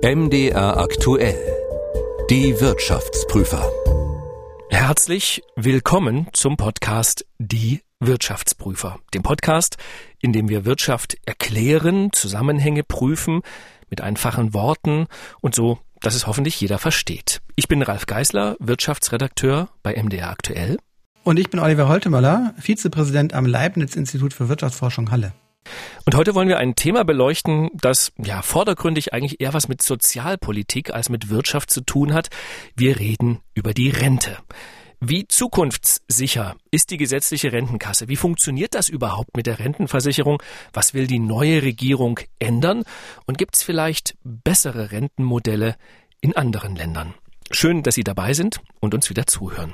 MDR aktuell. Die Wirtschaftsprüfer. Herzlich willkommen zum Podcast Die Wirtschaftsprüfer. Dem Podcast, in dem wir Wirtschaft erklären, Zusammenhänge prüfen, mit einfachen Worten und so, dass es hoffentlich jeder versteht. Ich bin Ralf Geisler, Wirtschaftsredakteur bei MDR aktuell. Und ich bin Oliver Holtemöller, Vizepräsident am Leibniz-Institut für Wirtschaftsforschung Halle. Und heute wollen wir ein Thema beleuchten, das ja vordergründig eigentlich eher was mit Sozialpolitik als mit Wirtschaft zu tun hat. Wir reden über die Rente. Wie zukunftssicher ist die gesetzliche Rentenkasse? Wie funktioniert das überhaupt mit der Rentenversicherung? Was will die neue Regierung ändern? Und gibt es vielleicht bessere Rentenmodelle in anderen Ländern? Schön, dass Sie dabei sind und uns wieder zuhören.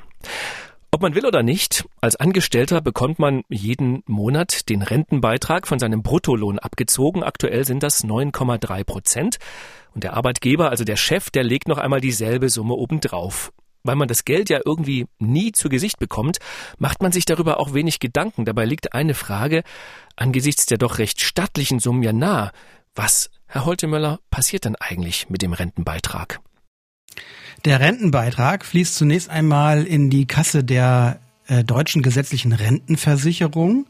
Ob man will oder nicht, als Angestellter bekommt man jeden Monat den Rentenbeitrag von seinem Bruttolohn abgezogen. Aktuell sind das 9,3 Prozent. Und der Arbeitgeber, also der Chef, der legt noch einmal dieselbe Summe obendrauf. Weil man das Geld ja irgendwie nie zu Gesicht bekommt, macht man sich darüber auch wenig Gedanken. Dabei liegt eine Frage angesichts der doch recht stattlichen Summen ja nah. Was, Herr Holtemöller, passiert denn eigentlich mit dem Rentenbeitrag? Der Rentenbeitrag fließt zunächst einmal in die Kasse der äh, deutschen gesetzlichen Rentenversicherung.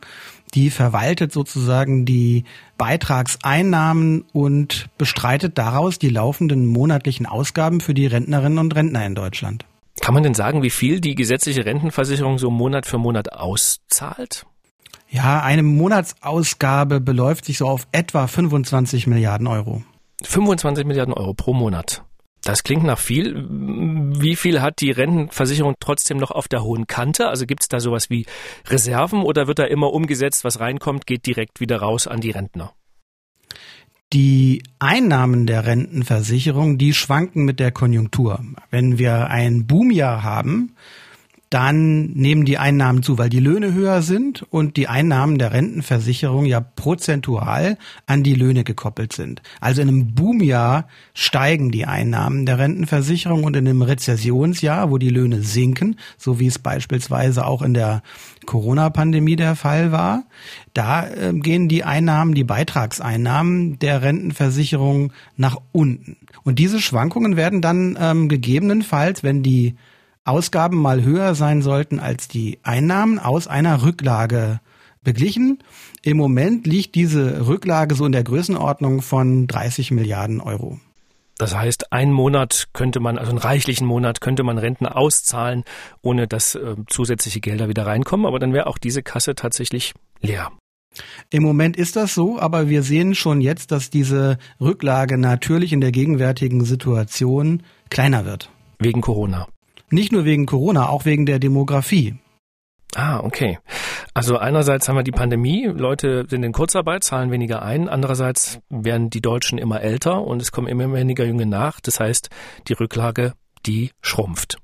Die verwaltet sozusagen die Beitragseinnahmen und bestreitet daraus die laufenden monatlichen Ausgaben für die Rentnerinnen und Rentner in Deutschland. Kann man denn sagen, wie viel die gesetzliche Rentenversicherung so Monat für Monat auszahlt? Ja, eine Monatsausgabe beläuft sich so auf etwa 25 Milliarden Euro. 25 Milliarden Euro pro Monat. Das klingt nach viel. Wie viel hat die Rentenversicherung trotzdem noch auf der hohen Kante? Also gibt es da sowas wie Reserven oder wird da immer umgesetzt, was reinkommt, geht direkt wieder raus an die Rentner? Die Einnahmen der Rentenversicherung, die schwanken mit der Konjunktur. Wenn wir ein Boomjahr haben, dann nehmen die Einnahmen zu, weil die Löhne höher sind und die Einnahmen der Rentenversicherung ja prozentual an die Löhne gekoppelt sind. Also in einem Boomjahr steigen die Einnahmen der Rentenversicherung und in einem Rezessionsjahr, wo die Löhne sinken, so wie es beispielsweise auch in der Corona-Pandemie der Fall war, da äh, gehen die Einnahmen, die Beitragseinnahmen der Rentenversicherung nach unten. Und diese Schwankungen werden dann ähm, gegebenenfalls, wenn die Ausgaben mal höher sein sollten als die Einnahmen aus einer Rücklage beglichen. Im Moment liegt diese Rücklage so in der Größenordnung von 30 Milliarden Euro. Das heißt, einen Monat könnte man, also einen reichlichen Monat könnte man Renten auszahlen, ohne dass äh, zusätzliche Gelder wieder reinkommen, aber dann wäre auch diese Kasse tatsächlich leer. Im Moment ist das so, aber wir sehen schon jetzt, dass diese Rücklage natürlich in der gegenwärtigen Situation kleiner wird. Wegen Corona. Nicht nur wegen Corona, auch wegen der Demografie. Ah, okay. Also einerseits haben wir die Pandemie, Leute sind in Kurzarbeit, zahlen weniger ein, andererseits werden die Deutschen immer älter und es kommen immer weniger Junge nach. Das heißt, die Rücklage, die schrumpft.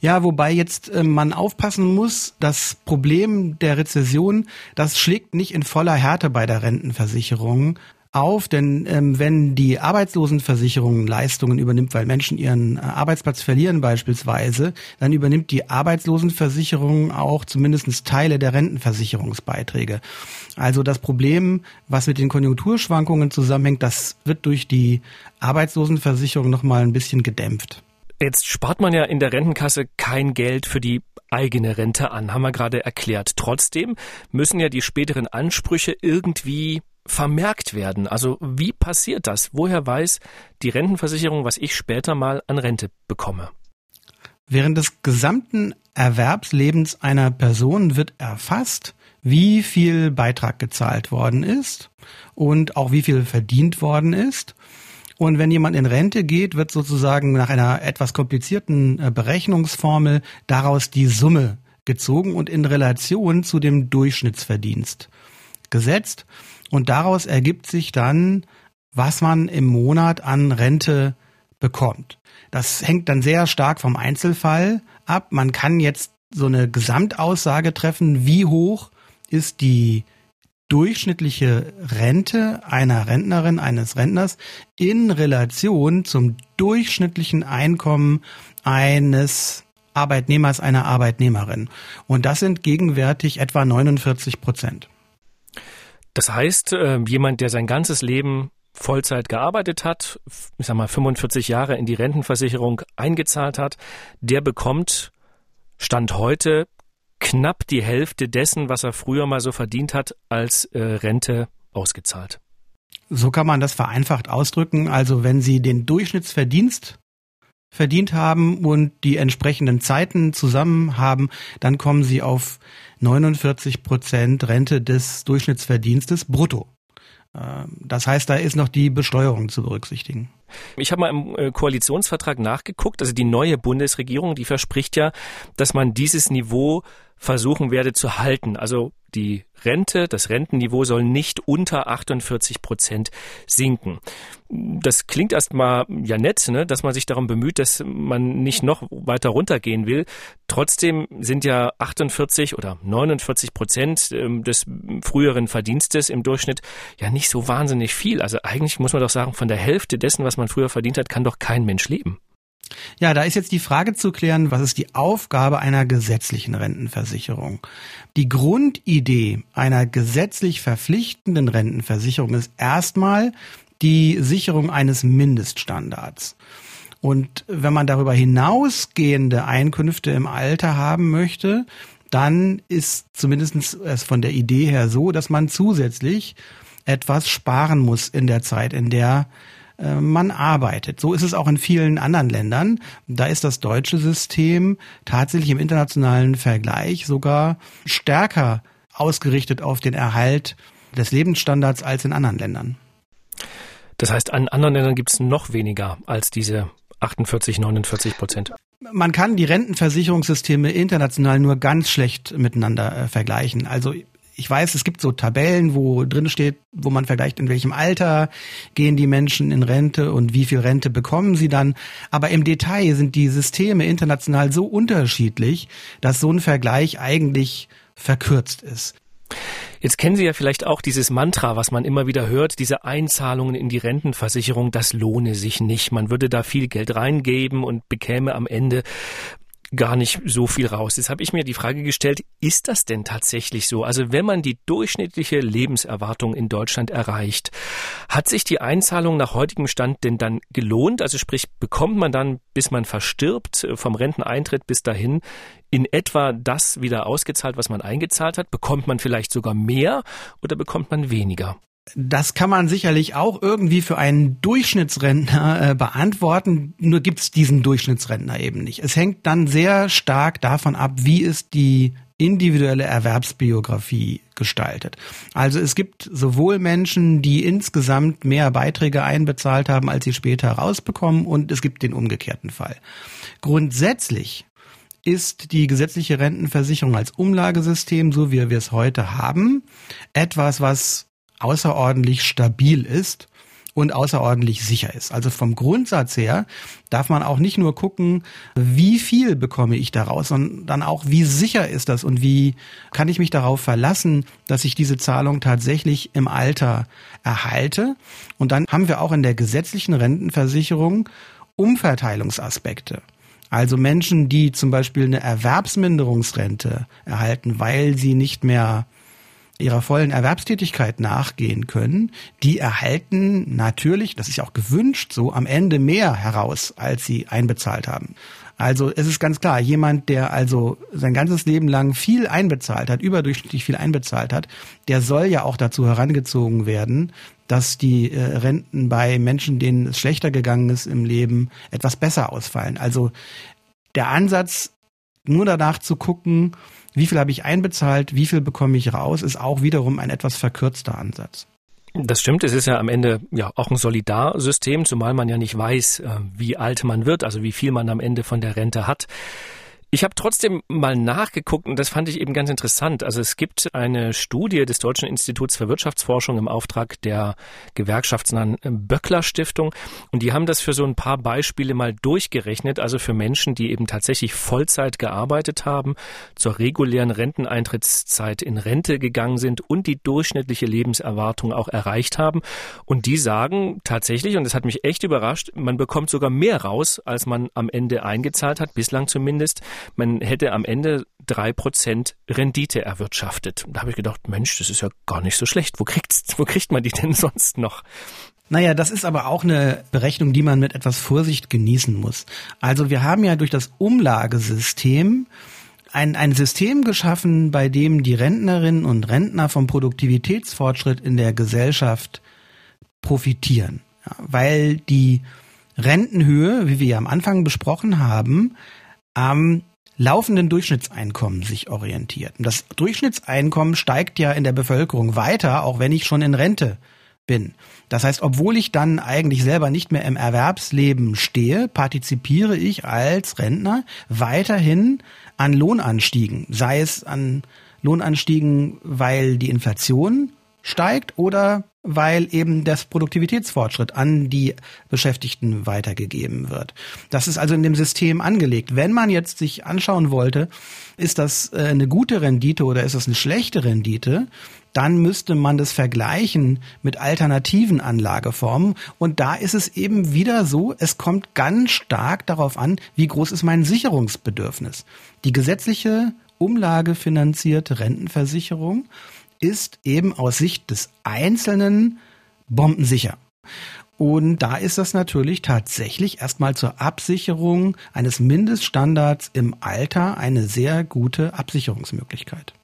Ja, wobei jetzt äh, man aufpassen muss, das Problem der Rezession, das schlägt nicht in voller Härte bei der Rentenversicherung auf, denn ähm, wenn die Arbeitslosenversicherung Leistungen übernimmt, weil Menschen ihren äh, Arbeitsplatz verlieren beispielsweise, dann übernimmt die Arbeitslosenversicherung auch zumindest Teile der Rentenversicherungsbeiträge. Also das Problem, was mit den Konjunkturschwankungen zusammenhängt, das wird durch die Arbeitslosenversicherung nochmal ein bisschen gedämpft. Jetzt spart man ja in der Rentenkasse kein Geld für die eigene Rente an, haben wir gerade erklärt. Trotzdem müssen ja die späteren Ansprüche irgendwie vermerkt werden. Also wie passiert das? Woher weiß die Rentenversicherung, was ich später mal an Rente bekomme? Während des gesamten Erwerbslebens einer Person wird erfasst, wie viel Beitrag gezahlt worden ist und auch wie viel verdient worden ist. Und wenn jemand in Rente geht, wird sozusagen nach einer etwas komplizierten äh, Berechnungsformel daraus die Summe gezogen und in Relation zu dem Durchschnittsverdienst gesetzt. Und daraus ergibt sich dann, was man im Monat an Rente bekommt. Das hängt dann sehr stark vom Einzelfall ab. Man kann jetzt so eine Gesamtaussage treffen, wie hoch ist die durchschnittliche Rente einer Rentnerin, eines Rentners in Relation zum durchschnittlichen Einkommen eines Arbeitnehmers, einer Arbeitnehmerin. Und das sind gegenwärtig etwa 49 Prozent. Das heißt, äh, jemand, der sein ganzes Leben Vollzeit gearbeitet hat, ich sag mal 45 Jahre in die Rentenversicherung eingezahlt hat, der bekommt Stand heute knapp die Hälfte dessen, was er früher mal so verdient hat, als äh, Rente ausgezahlt. So kann man das vereinfacht ausdrücken. Also wenn Sie den Durchschnittsverdienst verdient haben und die entsprechenden Zeiten zusammen haben, dann kommen Sie auf 49 Prozent Rente des Durchschnittsverdienstes brutto. Ähm, das heißt, da ist noch die Besteuerung zu berücksichtigen. Ich habe mal im äh, Koalitionsvertrag nachgeguckt. Also die neue Bundesregierung, die verspricht ja, dass man dieses Niveau versuchen werde zu halten. Also die Rente, das Rentenniveau soll nicht unter 48 Prozent sinken. Das klingt erstmal ja nett, ne, dass man sich darum bemüht, dass man nicht noch weiter runtergehen will. Trotzdem sind ja 48 oder 49 Prozent ähm, des früheren Verdienstes im Durchschnitt ja nicht so wahnsinnig viel. Also eigentlich muss man doch sagen, von der Hälfte dessen, was man früher verdient hat, kann doch kein Mensch leben. Ja, da ist jetzt die Frage zu klären, was ist die Aufgabe einer gesetzlichen Rentenversicherung? Die Grundidee einer gesetzlich verpflichtenden Rentenversicherung ist erstmal die Sicherung eines Mindeststandards. Und wenn man darüber hinausgehende Einkünfte im Alter haben möchte, dann ist zumindest es von der Idee her so, dass man zusätzlich etwas sparen muss in der Zeit, in der äh, man arbeitet. So ist es auch in vielen anderen Ländern. Da ist das deutsche System tatsächlich im internationalen Vergleich sogar stärker ausgerichtet auf den Erhalt des Lebensstandards als in anderen Ländern. Das heißt, in anderen Ländern gibt es noch weniger als diese 48, 49 Prozent. Man kann die Rentenversicherungssysteme international nur ganz schlecht miteinander äh, vergleichen. Also ich weiß, es gibt so Tabellen, wo drin steht, wo man vergleicht, in welchem Alter gehen die Menschen in Rente und wie viel Rente bekommen sie dann. Aber im Detail sind die Systeme international so unterschiedlich, dass so ein Vergleich eigentlich verkürzt ist. Jetzt kennen Sie ja vielleicht auch dieses Mantra, was man immer wieder hört, diese Einzahlungen in die Rentenversicherung, das lohne sich nicht. Man würde da viel Geld reingeben und bekäme am Ende gar nicht so viel raus. Jetzt habe ich mir die Frage gestellt, ist das denn tatsächlich so? Also wenn man die durchschnittliche Lebenserwartung in Deutschland erreicht, hat sich die Einzahlung nach heutigem Stand denn dann gelohnt? Also sprich, bekommt man dann, bis man verstirbt, äh, vom Renteneintritt bis dahin, in etwa das wieder ausgezahlt, was man eingezahlt hat? Bekommt man vielleicht sogar mehr oder bekommt man weniger? Das kann man sicherlich auch irgendwie für einen Durchschnittsrentner äh, beantworten, nur gibt es diesen Durchschnittsrentner eben nicht. Es hängt dann sehr stark davon ab, wie ist die individuelle Erwerbsbiografie gestaltet. Also es gibt sowohl Menschen, die insgesamt mehr Beiträge einbezahlt haben, als sie später rausbekommen, und es gibt den umgekehrten Fall. Grundsätzlich ist die gesetzliche Rentenversicherung als Umlagesystem, so wie wir es heute haben, etwas, was außerordentlich stabil ist und außerordentlich sicher ist. Also vom Grundsatz her darf man auch nicht nur gucken, wie viel bekomme ich daraus, sondern dann auch, wie sicher ist das und wie kann ich mich darauf verlassen, dass ich diese Zahlung tatsächlich im Alter erhalte. Und dann haben wir auch in der gesetzlichen Rentenversicherung Umverteilungsaspekte. Also Menschen, die zum Beispiel eine Erwerbsminderungsrente erhalten, weil sie nicht mehr ihrer vollen Erwerbstätigkeit nachgehen können, die erhalten natürlich, das ist ja auch gewünscht so, am Ende mehr heraus, als sie einbezahlt haben. Also es ist ganz klar, jemand, der also sein ganzes Leben lang viel einbezahlt hat, überdurchschnittlich viel einbezahlt hat, der soll ja auch dazu herangezogen werden, dass die äh, Renten bei Menschen, denen es schlechter gegangen ist im Leben, etwas besser ausfallen. Also der Ansatz, nur danach zu gucken, wie viel habe ich einbezahlt, wie viel bekomme ich raus, ist auch wiederum ein etwas verkürzter Ansatz. Das stimmt, es ist ja am Ende ja auch ein Solidarsystem, zumal man ja nicht weiß, äh, wie alt man wird, also wie viel man am Ende von der Rente hat. Ich habe trotzdem mal nachgeguckt und das fand ich eben ganz interessant. Also es gibt eine Studie des Deutschen Instituts für Wirtschaftsforschung im Auftrag der gewerkschaftsnahen Böckler Stiftung und die haben das für so ein paar Beispiele mal durchgerechnet, also für Menschen, die eben tatsächlich Vollzeit gearbeitet haben, zur regulären Renteneintrittszeit in Rente gegangen sind und die durchschnittliche Lebenserwartung auch erreicht haben. Und die sagen tatsächlich, und das hat mich echt überrascht, man bekommt sogar mehr raus, als man am Ende eingezahlt hat, bislang zumindest. Man hätte am Ende drei Prozent Rendite erwirtschaftet. Da habe ich gedacht, Mensch, das ist ja gar nicht so schlecht. Wo kriegt, wo kriegt man die denn sonst noch? Naja, das ist aber auch eine Berechnung, die man mit etwas Vorsicht genießen muss. Also wir haben ja durch das Umlagesystem ein, ein System geschaffen, bei dem die Rentnerinnen und Rentner vom Produktivitätsfortschritt in der Gesellschaft profitieren. Ja, weil die Rentenhöhe, wie wir ja am Anfang besprochen haben, am laufenden Durchschnittseinkommen sich orientiert. Und das Durchschnittseinkommen steigt ja in der Bevölkerung weiter, auch wenn ich schon in Rente bin. Das heißt, obwohl ich dann eigentlich selber nicht mehr im Erwerbsleben stehe, partizipiere ich als Rentner weiterhin an Lohnanstiegen, sei es an Lohnanstiegen, weil die Inflation steigt oder weil eben das Produktivitätsfortschritt an die Beschäftigten weitergegeben wird. Das ist also in dem System angelegt. Wenn man jetzt sich anschauen wollte, ist das äh, eine gute Rendite oder ist das eine schlechte Rendite, dann müsste man das vergleichen mit alternativen Anlageformen. Und da ist es eben wieder so, es kommt ganz stark darauf an, wie groß ist mein Sicherungsbedürfnis. Die gesetzliche umlagefinanzierte Rentenversicherung ist eben aus Sicht des Einzelnen bombensicher. Und da ist das natürlich tatsächlich erstmal zur Absicherung eines Mindeststandards im Alter eine sehr gute Absicherungsmöglichkeit.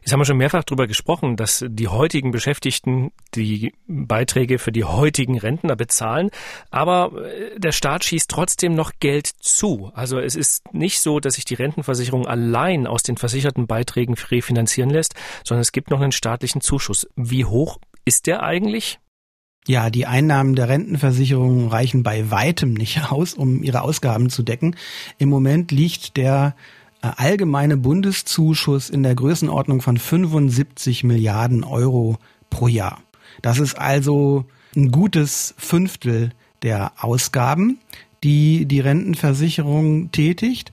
Jetzt haben wir schon mehrfach darüber gesprochen, dass die heutigen Beschäftigten die Beiträge für die heutigen Rentner bezahlen, aber äh, der Staat schießt trotzdem noch Geld zu. Also es ist nicht so, dass sich die Rentenversicherung allein aus den versicherten Beiträgen refinanzieren lässt, sondern es gibt noch einen staatlichen Zuschuss. Wie hoch ist der eigentlich? Ja, die Einnahmen der Rentenversicherung reichen bei weitem nicht aus, um ihre Ausgaben zu decken. Im Moment liegt der allgemeine Bundeszuschuss in der Größenordnung von 75 Milliarden Euro pro Jahr. Das ist also ein gutes Fünftel der Ausgaben, die die Rentenversicherung tätigt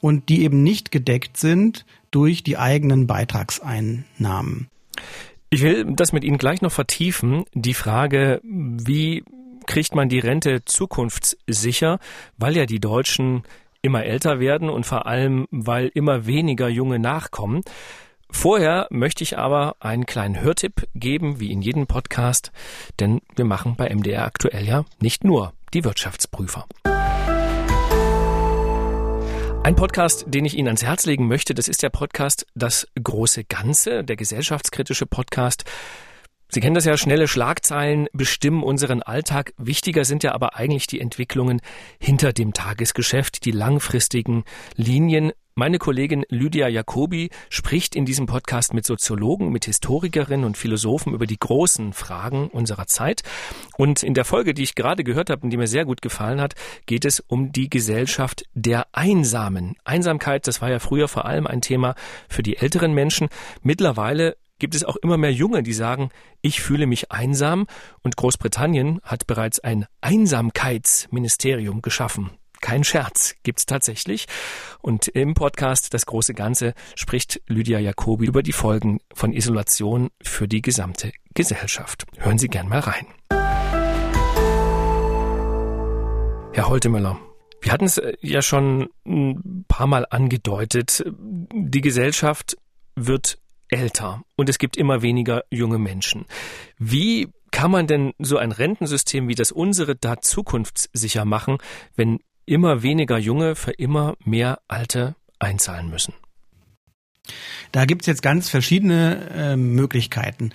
und die eben nicht gedeckt sind durch die eigenen Beitragseinnahmen. Ich will das mit Ihnen gleich noch vertiefen. Die Frage, wie kriegt man die Rente zukunftssicher, weil ja die Deutschen immer älter werden und vor allem, weil immer weniger junge nachkommen. Vorher möchte ich aber einen kleinen Hörtipp geben, wie in jedem Podcast, denn wir machen bei MDR aktuell ja nicht nur die Wirtschaftsprüfer. Ein Podcast, den ich Ihnen ans Herz legen möchte, das ist der Podcast Das große Ganze, der gesellschaftskritische Podcast. Sie kennen das ja, schnelle Schlagzeilen bestimmen unseren Alltag. Wichtiger sind ja aber eigentlich die Entwicklungen hinter dem Tagesgeschäft, die langfristigen Linien. Meine Kollegin Lydia Jacobi spricht in diesem Podcast mit Soziologen, mit Historikerinnen und Philosophen über die großen Fragen unserer Zeit. Und in der Folge, die ich gerade gehört habe und die mir sehr gut gefallen hat, geht es um die Gesellschaft der Einsamen. Einsamkeit, das war ja früher vor allem ein Thema für die älteren Menschen. Mittlerweile gibt es auch immer mehr Junge, die sagen, ich fühle mich einsam und Großbritannien hat bereits ein Einsamkeitsministerium geschaffen. Kein Scherz, gibt's tatsächlich. Und im Podcast Das große Ganze spricht Lydia Jacobi über die Folgen von Isolation für die gesamte Gesellschaft. Hören Sie gern mal rein. Herr Holtemöller, wir hatten es äh, ja schon ein paar Mal angedeutet. Die Gesellschaft wird älter und es gibt immer weniger junge Menschen. Wie kann man denn so ein Rentensystem wie das unsere da zukunftssicher machen, wenn immer weniger Junge für immer mehr Alte einzahlen müssen? Da gibt's jetzt ganz verschiedene äh, Möglichkeiten.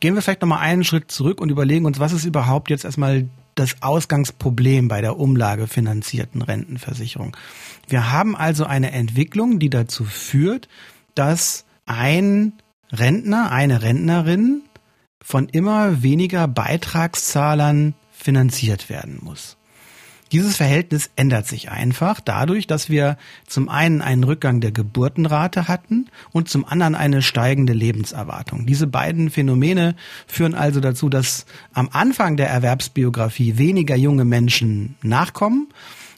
Gehen wir vielleicht nochmal einen Schritt zurück und überlegen uns, was ist überhaupt jetzt erstmal das Ausgangsproblem bei der umlagefinanzierten Rentenversicherung. Wir haben also eine Entwicklung, die dazu führt, dass ein Rentner, eine Rentnerin von immer weniger Beitragszahlern finanziert werden muss. Dieses Verhältnis ändert sich einfach dadurch, dass wir zum einen einen Rückgang der Geburtenrate hatten und zum anderen eine steigende Lebenserwartung. Diese beiden Phänomene führen also dazu, dass am Anfang der Erwerbsbiografie weniger junge Menschen nachkommen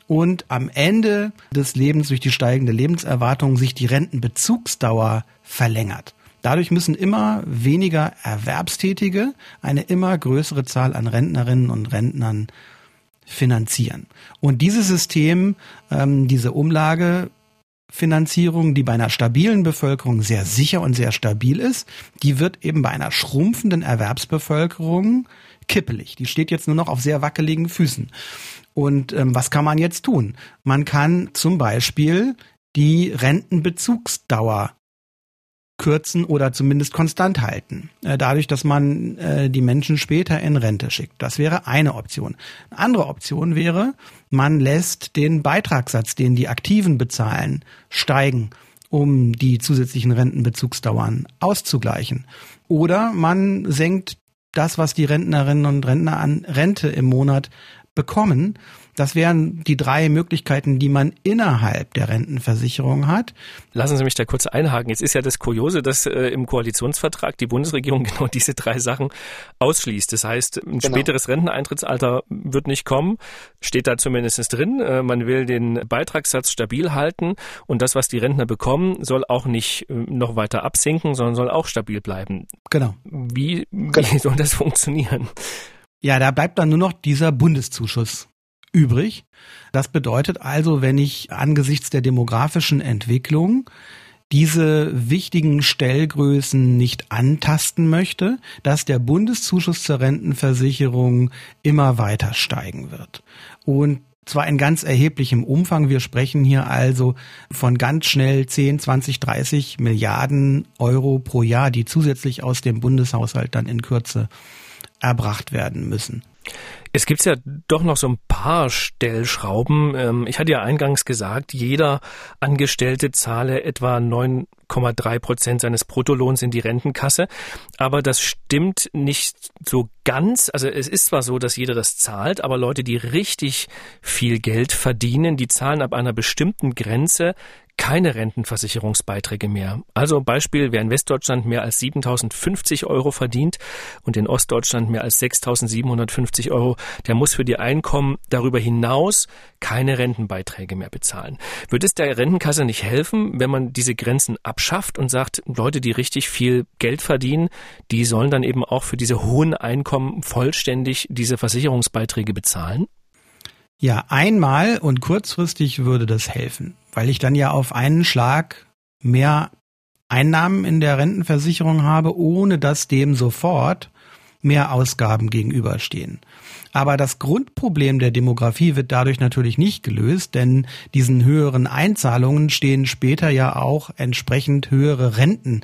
und am Ende des Lebens durch die steigende Lebenserwartung sich die Rentenbezugsdauer verlängert. Dadurch müssen immer weniger Erwerbstätige eine immer größere Zahl an Rentnerinnen und Rentnern finanzieren. Und dieses System, ähm, diese Umlage Finanzierung, die bei einer stabilen Bevölkerung sehr sicher und sehr stabil ist, die wird eben bei einer schrumpfenden Erwerbsbevölkerung kippelig. Die steht jetzt nur noch auf sehr wackeligen Füßen. Und ähm, was kann man jetzt tun? Man kann zum Beispiel die Rentenbezugsdauer kürzen oder zumindest konstant halten, äh, dadurch, dass man äh, die Menschen später in Rente schickt. Das wäre eine Option. Eine andere Option wäre, man lässt den Beitragssatz, den die Aktiven bezahlen, steigen, um die zusätzlichen Rentenbezugsdauern auszugleichen. Oder man senkt das, was die Rentnerinnen und Rentner an Rente im Monat bekommen, das wären die drei Möglichkeiten, die man innerhalb der Rentenversicherung hat. Lassen Sie mich da kurz einhaken. Jetzt ist ja das Kuriose, dass äh, im Koalitionsvertrag die Bundesregierung genau diese drei Sachen ausschließt. Das heißt, ein genau. späteres Renteneintrittsalter wird nicht kommen, steht da zumindest drin. Äh, man will den Beitragssatz stabil halten und das, was die Rentner bekommen, soll auch nicht äh, noch weiter absinken, sondern soll auch stabil bleiben. Genau. Wie, wie genau. soll das funktionieren? Ja, da bleibt dann nur noch dieser Bundeszuschuss übrig. Das bedeutet also, wenn ich angesichts der demografischen Entwicklung diese wichtigen Stellgrößen nicht antasten möchte, dass der Bundeszuschuss zur Rentenversicherung immer weiter steigen wird. Und zwar in ganz erheblichem Umfang. Wir sprechen hier also von ganz schnell 10, 20, 30 Milliarden Euro pro Jahr, die zusätzlich aus dem Bundeshaushalt dann in Kürze erbracht werden müssen. Es gibt ja doch noch so ein paar Stellschrauben. Ähm, ich hatte ja eingangs gesagt, jeder Angestellte zahle etwa 9,3 Prozent seines Bruttolohns in die Rentenkasse. Aber das stimmt nicht so ganz. Also es ist zwar so, dass jeder das zahlt, aber Leute, die richtig viel Geld verdienen, die zahlen ab einer bestimmten Grenze keine Rentenversicherungsbeiträge mehr. Also Beispiel, wer in Westdeutschland mehr als 7.050 Euro verdient und in Ostdeutschland mehr als 6.750 Euro, der muss für die Einkommen darüber hinaus keine Rentenbeiträge mehr bezahlen. Wird es der Rentenkasse nicht helfen, wenn man diese Grenzen abschafft und sagt, Leute, die richtig viel Geld verdienen, die sollen dann eben auch für diese hohen Einkommen vollständig diese Versicherungsbeiträge bezahlen? Ja, einmal und kurzfristig würde das helfen, weil ich dann ja auf einen Schlag mehr Einnahmen in der Rentenversicherung habe, ohne dass dem sofort mehr Ausgaben gegenüberstehen. Aber das Grundproblem der Demografie wird dadurch natürlich nicht gelöst, denn diesen höheren Einzahlungen stehen später ja auch entsprechend höhere Renten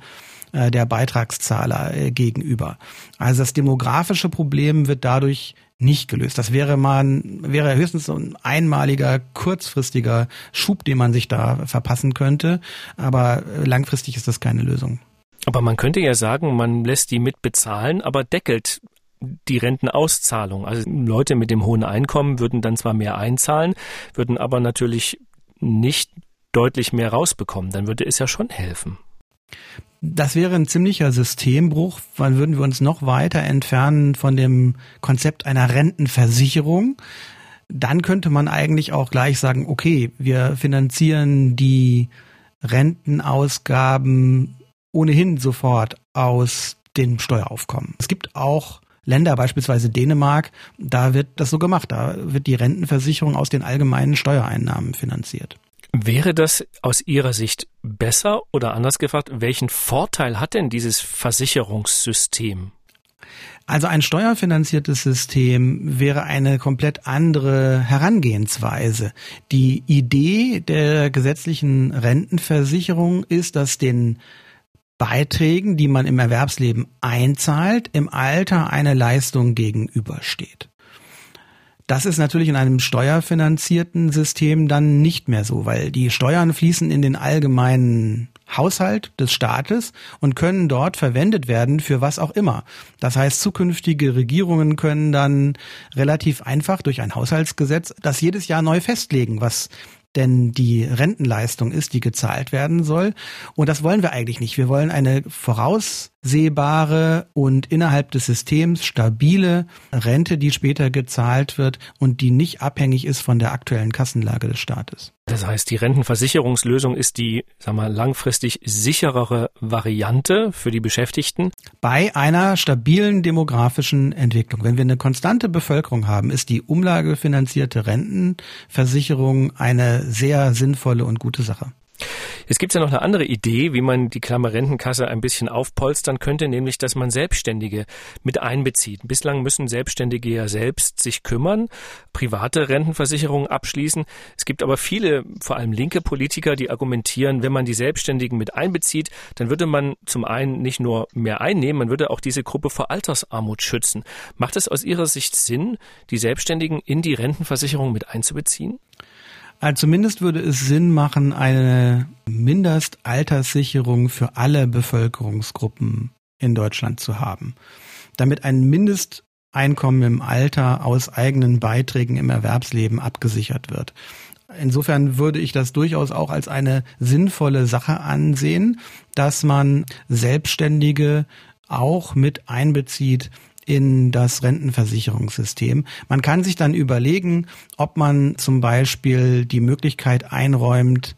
äh, der Beitragszahler äh, gegenüber. Also das demografische Problem wird dadurch nicht gelöst. Das wäre man wäre höchstens so ein einmaliger kurzfristiger Schub, den man sich da verpassen könnte, aber langfristig ist das keine Lösung. Aber man könnte ja sagen, man lässt die mitbezahlen, aber deckelt die Rentenauszahlung. Also Leute mit dem hohen Einkommen würden dann zwar mehr einzahlen, würden aber natürlich nicht deutlich mehr rausbekommen. Dann würde es ja schon helfen. Das wäre ein ziemlicher Systembruch, weil würden wir uns noch weiter entfernen von dem Konzept einer Rentenversicherung. Dann könnte man eigentlich auch gleich sagen, okay, wir finanzieren die Rentenausgaben ohnehin sofort aus dem Steueraufkommen. Es gibt auch Länder, beispielsweise Dänemark, da wird das so gemacht. Da wird die Rentenversicherung aus den allgemeinen Steuereinnahmen finanziert. Wäre das aus Ihrer Sicht besser oder anders gefragt, welchen Vorteil hat denn dieses Versicherungssystem? Also ein steuerfinanziertes System wäre eine komplett andere Herangehensweise. Die Idee der gesetzlichen Rentenversicherung ist, dass den Beiträgen, die man im Erwerbsleben einzahlt, im Alter eine Leistung gegenübersteht. Das ist natürlich in einem steuerfinanzierten System dann nicht mehr so, weil die Steuern fließen in den allgemeinen Haushalt des Staates und können dort verwendet werden für was auch immer. Das heißt, zukünftige Regierungen können dann relativ einfach durch ein Haushaltsgesetz das jedes Jahr neu festlegen, was denn die Rentenleistung ist, die gezahlt werden soll. Und das wollen wir eigentlich nicht. Wir wollen eine voraussehbare und innerhalb des Systems stabile Rente, die später gezahlt wird und die nicht abhängig ist von der aktuellen Kassenlage des Staates. Das heißt, die Rentenversicherungslösung ist die, sagen wir, langfristig sicherere Variante für die Beschäftigten. Bei einer stabilen demografischen Entwicklung. Wenn wir eine konstante Bevölkerung haben, ist die umlagefinanzierte Rentenversicherung eine sehr sinnvolle und gute Sache. Es gibt ja noch eine andere Idee, wie man die Klammer Rentenkasse ein bisschen aufpolstern könnte, nämlich, dass man Selbstständige mit einbezieht. Bislang müssen Selbstständige ja selbst sich kümmern, private Rentenversicherungen abschließen. Es gibt aber viele, vor allem linke Politiker, die argumentieren, wenn man die Selbstständigen mit einbezieht, dann würde man zum einen nicht nur mehr einnehmen, man würde auch diese Gruppe vor Altersarmut schützen. Macht es aus Ihrer Sicht Sinn, die Selbstständigen in die Rentenversicherung mit einzubeziehen? Also zumindest würde es Sinn machen, eine Mindestalterssicherung für alle Bevölkerungsgruppen in Deutschland zu haben, damit ein Mindesteinkommen im Alter aus eigenen Beiträgen im Erwerbsleben abgesichert wird. Insofern würde ich das durchaus auch als eine sinnvolle Sache ansehen, dass man Selbstständige auch mit einbezieht in das Rentenversicherungssystem. Man kann sich dann überlegen, ob man zum Beispiel die Möglichkeit einräumt,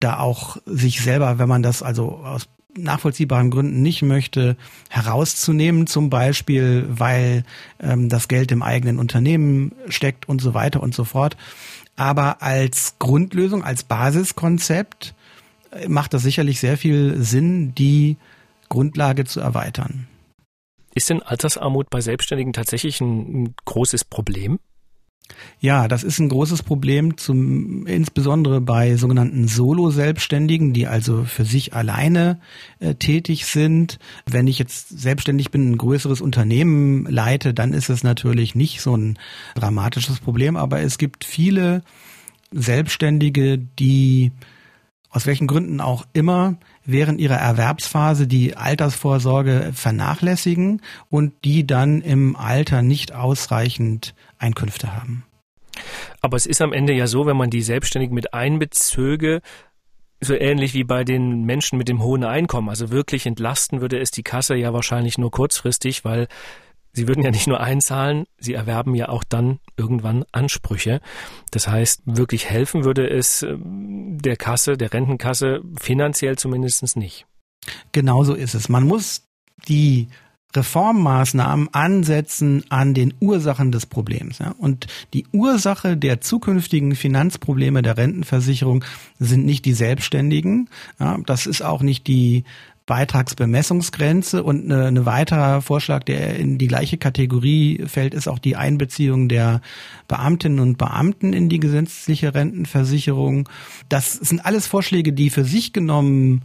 da auch sich selber, wenn man das also aus nachvollziehbaren Gründen nicht möchte, herauszunehmen, zum Beispiel, weil ähm, das Geld im eigenen Unternehmen steckt und so weiter und so fort. Aber als Grundlösung, als Basiskonzept äh, macht das sicherlich sehr viel Sinn, die Grundlage zu erweitern. Ist denn Altersarmut bei Selbstständigen tatsächlich ein, ein großes Problem? Ja, das ist ein großes Problem, zum, insbesondere bei sogenannten Solo-Selbstständigen, die also für sich alleine äh, tätig sind. Wenn ich jetzt selbstständig bin, ein größeres Unternehmen leite, dann ist es natürlich nicht so ein dramatisches Problem, aber es gibt viele Selbstständige, die aus welchen Gründen auch immer während ihrer Erwerbsphase die Altersvorsorge vernachlässigen und die dann im Alter nicht ausreichend Einkünfte haben. Aber es ist am Ende ja so, wenn man die Selbstständigen mit einbezöge, so ähnlich wie bei den Menschen mit dem hohen Einkommen. Also wirklich entlasten würde es die Kasse ja wahrscheinlich nur kurzfristig, weil Sie würden ja nicht nur einzahlen, Sie erwerben ja auch dann irgendwann Ansprüche. Das heißt, wirklich helfen würde es ähm, der Kasse, der Rentenkasse finanziell zumindest nicht. Genauso ist es. Man muss die Reformmaßnahmen ansetzen an den Ursachen des Problems. Und die Ursache der zukünftigen Finanzprobleme der Rentenversicherung sind nicht die Selbstständigen. Das ist auch nicht die Beitragsbemessungsgrenze und eine, eine weiterer Vorschlag, der in die gleiche Kategorie fällt, ist auch die Einbeziehung der Beamtinnen und Beamten in die gesetzliche Rentenversicherung. Das sind alles Vorschläge, die für sich genommen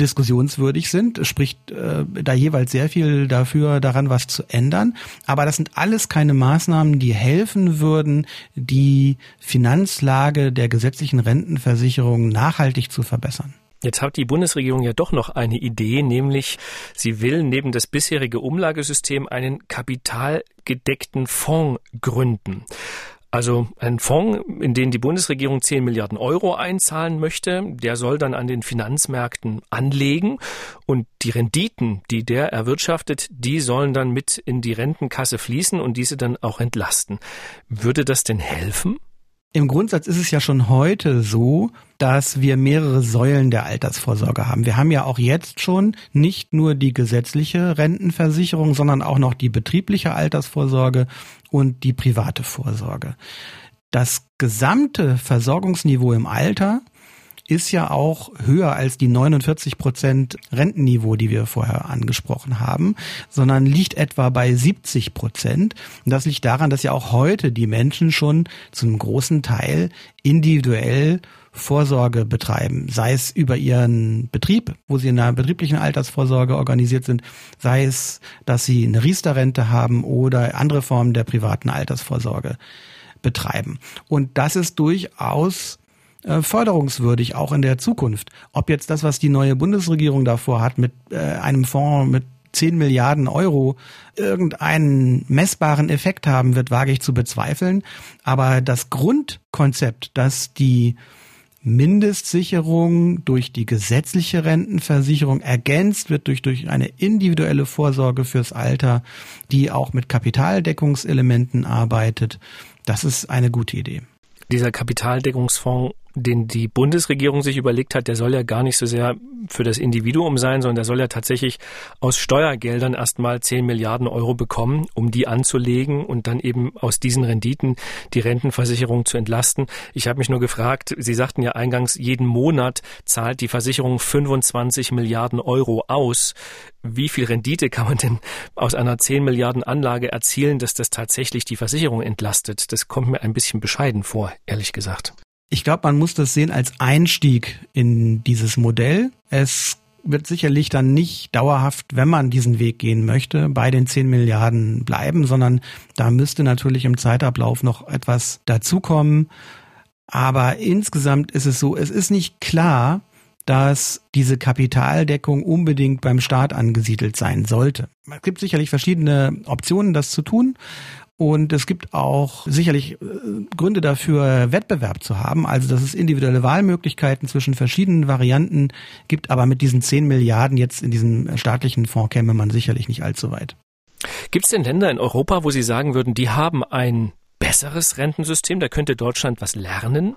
diskussionswürdig sind. Es spricht äh, da jeweils sehr viel dafür, daran was zu ändern. Aber das sind alles keine Maßnahmen, die helfen würden, die Finanzlage der gesetzlichen Rentenversicherung nachhaltig zu verbessern. Jetzt hat die Bundesregierung ja doch noch eine Idee, nämlich sie will neben das bisherige Umlagesystem einen kapitalgedeckten Fonds gründen. Also ein Fonds, in den die Bundesregierung 10 Milliarden Euro einzahlen möchte, der soll dann an den Finanzmärkten anlegen und die Renditen, die der erwirtschaftet, die sollen dann mit in die Rentenkasse fließen und diese dann auch entlasten. Würde das denn helfen? Im Grundsatz ist es ja schon heute so, dass wir mehrere Säulen der Altersvorsorge haben. Wir haben ja auch jetzt schon nicht nur die gesetzliche Rentenversicherung, sondern auch noch die betriebliche Altersvorsorge und die private Vorsorge. Das gesamte Versorgungsniveau im Alter ist ja auch höher als die 49 Prozent Rentenniveau, die wir vorher angesprochen haben, sondern liegt etwa bei 70 Prozent. Und das liegt daran, dass ja auch heute die Menschen schon zu einem großen Teil individuell Vorsorge betreiben, sei es über ihren Betrieb, wo sie in einer betrieblichen Altersvorsorge organisiert sind, sei es, dass sie eine Riester-Rente haben oder andere Formen der privaten Altersvorsorge betreiben. Und das ist durchaus äh, förderungswürdig, auch in der Zukunft. Ob jetzt das, was die neue Bundesregierung davor hat, mit äh, einem Fonds mit 10 Milliarden Euro irgendeinen messbaren Effekt haben wird, wage ich zu bezweifeln. Aber das Grundkonzept, dass die Mindestsicherung durch die gesetzliche Rentenversicherung ergänzt wird durch, durch eine individuelle Vorsorge fürs Alter, die auch mit Kapitaldeckungselementen arbeitet. Das ist eine gute Idee. Dieser Kapitaldeckungsfonds den die Bundesregierung sich überlegt hat, der soll ja gar nicht so sehr für das Individuum sein, sondern der soll ja tatsächlich aus Steuergeldern erstmal 10 Milliarden Euro bekommen, um die anzulegen und dann eben aus diesen Renditen die Rentenversicherung zu entlasten. Ich habe mich nur gefragt, Sie sagten ja eingangs, jeden Monat zahlt die Versicherung 25 Milliarden Euro aus. Wie viel Rendite kann man denn aus einer 10 Milliarden Anlage erzielen, dass das tatsächlich die Versicherung entlastet? Das kommt mir ein bisschen bescheiden vor, ehrlich gesagt. Ich glaube, man muss das sehen als Einstieg in dieses Modell. Es wird sicherlich dann nicht dauerhaft, wenn man diesen Weg gehen möchte, bei den 10 Milliarden bleiben, sondern da müsste natürlich im Zeitablauf noch etwas dazukommen. Aber insgesamt ist es so, es ist nicht klar, dass diese Kapitaldeckung unbedingt beim Staat angesiedelt sein sollte. Es gibt sicherlich verschiedene Optionen, das zu tun. Und es gibt auch sicherlich äh, Gründe dafür, Wettbewerb zu haben, also dass es individuelle Wahlmöglichkeiten zwischen verschiedenen Varianten gibt, aber mit diesen 10 Milliarden jetzt in diesem staatlichen Fonds käme man sicherlich nicht allzu weit. Gibt es denn Länder in Europa, wo Sie sagen würden, die haben ein besseres Rentensystem, da könnte Deutschland was lernen?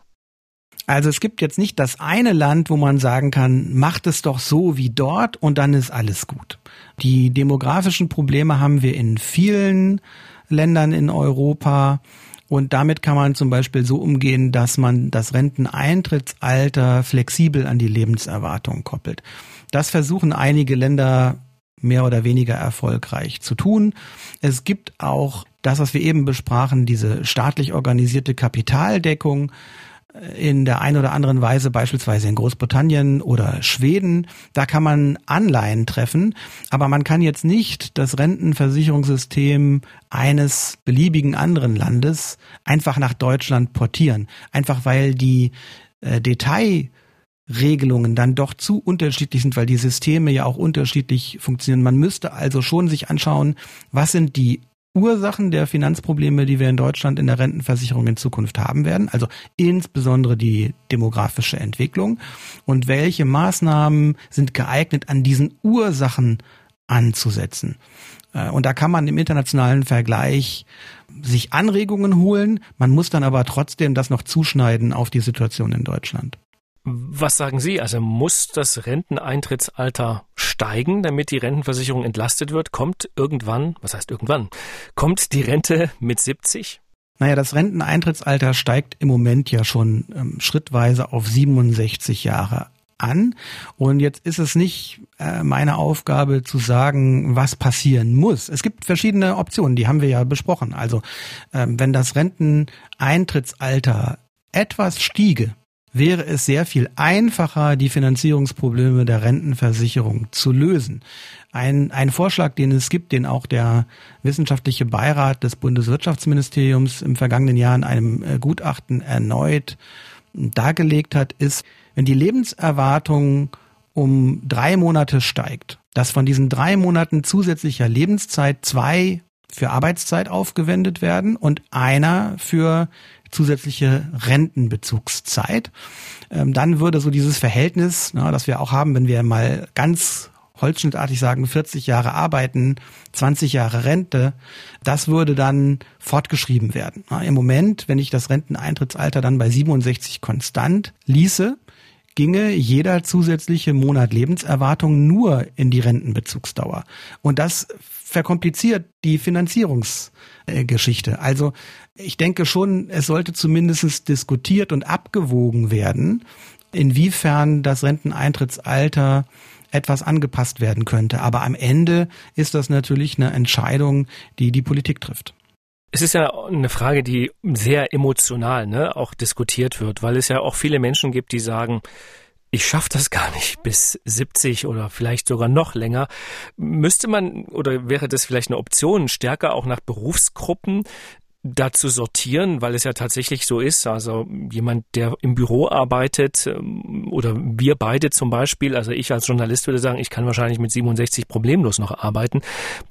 Also es gibt jetzt nicht das eine Land, wo man sagen kann, macht es doch so wie dort und dann ist alles gut. Die demografischen Probleme haben wir in vielen Ländern in Europa. Und damit kann man zum Beispiel so umgehen, dass man das Renteneintrittsalter flexibel an die Lebenserwartung koppelt. Das versuchen einige Länder mehr oder weniger erfolgreich zu tun. Es gibt auch das, was wir eben besprachen, diese staatlich organisierte Kapitaldeckung in der einen oder anderen Weise, beispielsweise in Großbritannien oder Schweden, da kann man Anleihen treffen, aber man kann jetzt nicht das Rentenversicherungssystem eines beliebigen anderen Landes einfach nach Deutschland portieren, einfach weil die äh, Detailregelungen dann doch zu unterschiedlich sind, weil die Systeme ja auch unterschiedlich funktionieren. Man müsste also schon sich anschauen, was sind die Ursachen der Finanzprobleme, die wir in Deutschland in der Rentenversicherung in Zukunft haben werden, also insbesondere die demografische Entwicklung und welche Maßnahmen sind geeignet, an diesen Ursachen anzusetzen. Äh, und da kann man im internationalen Vergleich sich Anregungen holen, man muss dann aber trotzdem das noch zuschneiden auf die Situation in Deutschland. Was sagen Sie? Also muss das Renteneintrittsalter steigen, damit die Rentenversicherung entlastet wird? Kommt irgendwann, was heißt irgendwann, kommt die Rente mit 70? Naja, das Renteneintrittsalter steigt im Moment ja schon ähm, schrittweise auf 67 Jahre an. Und jetzt ist es nicht äh, meine Aufgabe zu sagen, was passieren muss. Es gibt verschiedene Optionen, die haben wir ja besprochen. Also ähm, wenn das Renteneintrittsalter etwas stiege, wäre es sehr viel einfacher, die Finanzierungsprobleme der Rentenversicherung zu lösen. Ein, ein Vorschlag, den es gibt, den auch der wissenschaftliche Beirat des Bundeswirtschaftsministeriums im vergangenen Jahr in einem äh, Gutachten erneut dargelegt hat, ist, wenn die Lebenserwartung um drei Monate steigt, dass von diesen drei Monaten zusätzlicher Lebenszeit zwei für Arbeitszeit aufgewendet werden und einer für zusätzliche Rentenbezugszeit. Ähm, dann würde so dieses Verhältnis, na, das wir auch haben, wenn wir mal ganz holzschnittartig sagen, 40 Jahre arbeiten, 20 Jahre Rente, das würde dann fortgeschrieben werden. Im Moment, wenn ich das Renteneintrittsalter dann bei 67 konstant ließe, ginge jeder zusätzliche Monat Lebenserwartung nur in die Rentenbezugsdauer. Und das verkompliziert die Finanzierungsgeschichte. Also ich denke schon, es sollte zumindest diskutiert und abgewogen werden, inwiefern das Renteneintrittsalter etwas angepasst werden könnte. Aber am Ende ist das natürlich eine Entscheidung, die die Politik trifft. Es ist ja eine Frage, die sehr emotional ne, auch diskutiert wird, weil es ja auch viele Menschen gibt, die sagen, ich schaffe das gar nicht bis 70 oder vielleicht sogar noch länger. Müsste man oder wäre das vielleicht eine Option, stärker auch nach Berufsgruppen dazu sortieren, weil es ja tatsächlich so ist. Also jemand, der im Büro arbeitet ähm, oder wir beide zum Beispiel, also ich als Journalist würde sagen, ich kann wahrscheinlich mit 67 problemlos noch arbeiten.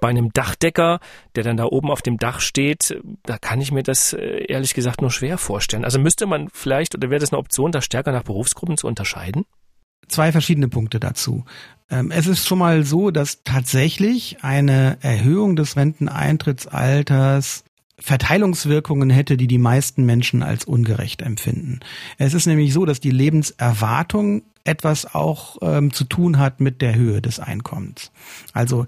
Bei einem Dachdecker, der dann da oben auf dem Dach steht, da kann ich mir das äh, ehrlich gesagt nur schwer vorstellen. Also müsste man vielleicht oder wäre das eine Option, da stärker nach Berufsgruppen zu unterscheiden? Zwei verschiedene Punkte dazu. Ähm, es ist schon mal so, dass tatsächlich eine Erhöhung des Renteneintrittsalters Verteilungswirkungen hätte, die die meisten Menschen als ungerecht empfinden. Es ist nämlich so, dass die Lebenserwartung etwas auch ähm, zu tun hat mit der Höhe des Einkommens. Also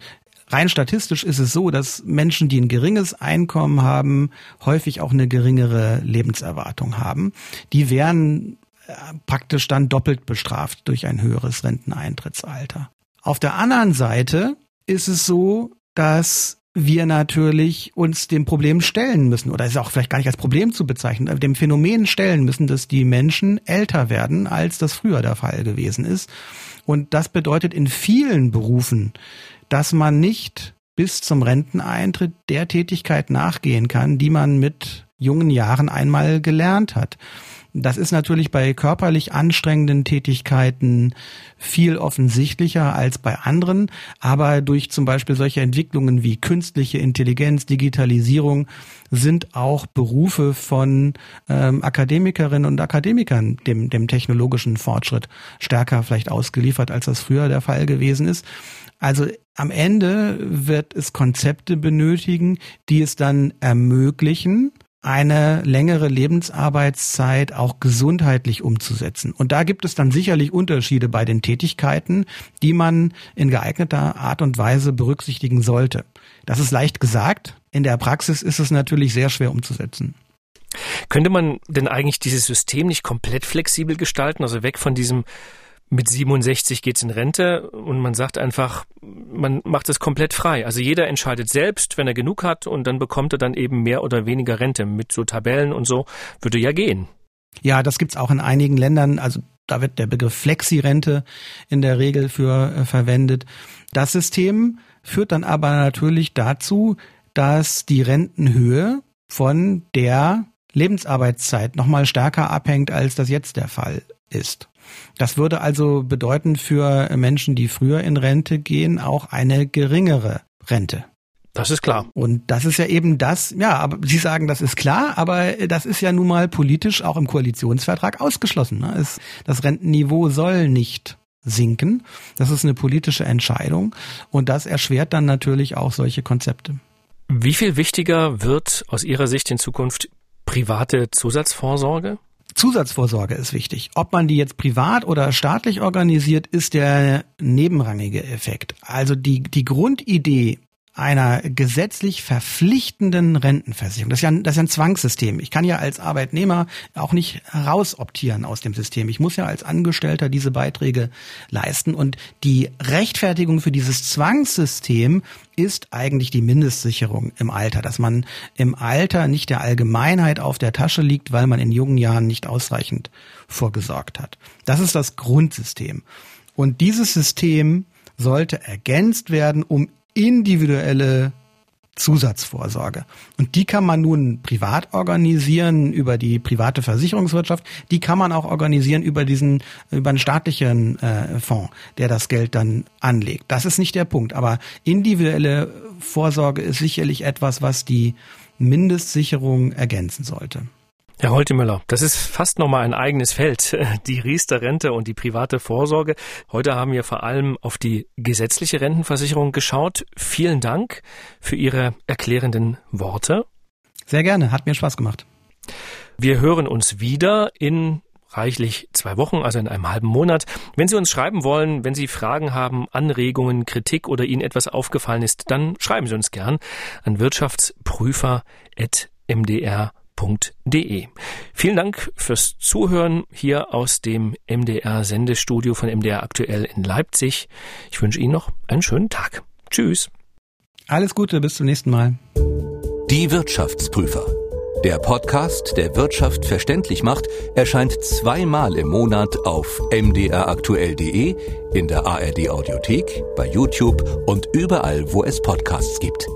rein statistisch ist es so, dass Menschen, die ein geringes Einkommen haben, häufig auch eine geringere Lebenserwartung haben. Die wären äh, praktisch dann doppelt bestraft durch ein höheres Renteneintrittsalter. Auf der anderen Seite ist es so, dass wir natürlich uns dem Problem stellen müssen, oder ist auch vielleicht gar nicht als Problem zu bezeichnen, dem Phänomen stellen müssen, dass die Menschen älter werden, als das früher der Fall gewesen ist. Und das bedeutet in vielen Berufen, dass man nicht bis zum Renteneintritt der Tätigkeit nachgehen kann, die man mit jungen Jahren einmal gelernt hat. Das ist natürlich bei körperlich anstrengenden Tätigkeiten viel offensichtlicher als bei anderen, aber durch zum Beispiel solche Entwicklungen wie künstliche Intelligenz, Digitalisierung sind auch Berufe von ähm, Akademikerinnen und Akademikern dem, dem technologischen Fortschritt stärker vielleicht ausgeliefert, als das früher der Fall gewesen ist. Also am Ende wird es Konzepte benötigen, die es dann ermöglichen, eine längere Lebensarbeitszeit auch gesundheitlich umzusetzen. Und da gibt es dann sicherlich Unterschiede bei den Tätigkeiten, die man in geeigneter Art und Weise berücksichtigen sollte. Das ist leicht gesagt. In der Praxis ist es natürlich sehr schwer umzusetzen. Könnte man denn eigentlich dieses System nicht komplett flexibel gestalten, also weg von diesem mit 67 geht's in Rente und man sagt einfach, man macht es komplett frei. Also jeder entscheidet selbst, wenn er genug hat und dann bekommt er dann eben mehr oder weniger Rente mit so Tabellen und so, würde ja gehen. Ja, das gibt's auch in einigen Ländern, also da wird der Begriff Flexi-Rente in der Regel für äh, verwendet. Das System führt dann aber natürlich dazu, dass die Rentenhöhe von der Lebensarbeitszeit nochmal stärker abhängt, als das jetzt der Fall ist. Das würde also bedeuten für Menschen, die früher in Rente gehen, auch eine geringere Rente. Das ist klar. Und das ist ja eben das, ja, aber Sie sagen, das ist klar, aber das ist ja nun mal politisch auch im Koalitionsvertrag ausgeschlossen. Ne? Es, das Rentenniveau soll nicht sinken. Das ist eine politische Entscheidung und das erschwert dann natürlich auch solche Konzepte. Wie viel wichtiger wird aus Ihrer Sicht in Zukunft private Zusatzvorsorge? Zusatzvorsorge ist wichtig. Ob man die jetzt privat oder staatlich organisiert, ist der nebenrangige Effekt. Also die, die Grundidee einer gesetzlich verpflichtenden Rentenversicherung. Das ist, ja, das ist ja ein Zwangssystem. Ich kann ja als Arbeitnehmer auch nicht herausoptieren aus dem System. Ich muss ja als Angestellter diese Beiträge leisten. Und die Rechtfertigung für dieses Zwangssystem ist eigentlich die Mindestsicherung im Alter, dass man im Alter nicht der Allgemeinheit auf der Tasche liegt, weil man in jungen Jahren nicht ausreichend vorgesorgt hat. Das ist das Grundsystem. Und dieses System sollte ergänzt werden, um individuelle Zusatzvorsorge. Und die kann man nun privat organisieren über die private Versicherungswirtschaft. Die kann man auch organisieren über diesen, über einen staatlichen äh, Fonds, der das Geld dann anlegt. Das ist nicht der Punkt. Aber individuelle Vorsorge ist sicherlich etwas, was die Mindestsicherung ergänzen sollte. Herr Holtemüller, das ist fast nochmal ein eigenes Feld, die Riester-Rente und die private Vorsorge. Heute haben wir vor allem auf die gesetzliche Rentenversicherung geschaut. Vielen Dank für Ihre erklärenden Worte. Sehr gerne, hat mir Spaß gemacht. Wir hören uns wieder in reichlich zwei Wochen, also in einem halben Monat. Wenn Sie uns schreiben wollen, wenn Sie Fragen haben, Anregungen, Kritik oder Ihnen etwas aufgefallen ist, dann schreiben Sie uns gern an wirtschaftsprüfer.mdr mdr.de. Vielen Dank fürs Zuhören hier aus dem MDR Sendestudio von MDR aktuell in Leipzig. Ich wünsche Ihnen noch einen schönen Tag. Tschüss. Alles Gute, bis zum nächsten Mal. Die Wirtschaftsprüfer. Der Podcast, der Wirtschaft verständlich macht, erscheint zweimal im Monat auf mdraktuell.de, in der ARD Audiothek, bei YouTube und überall, wo es Podcasts gibt.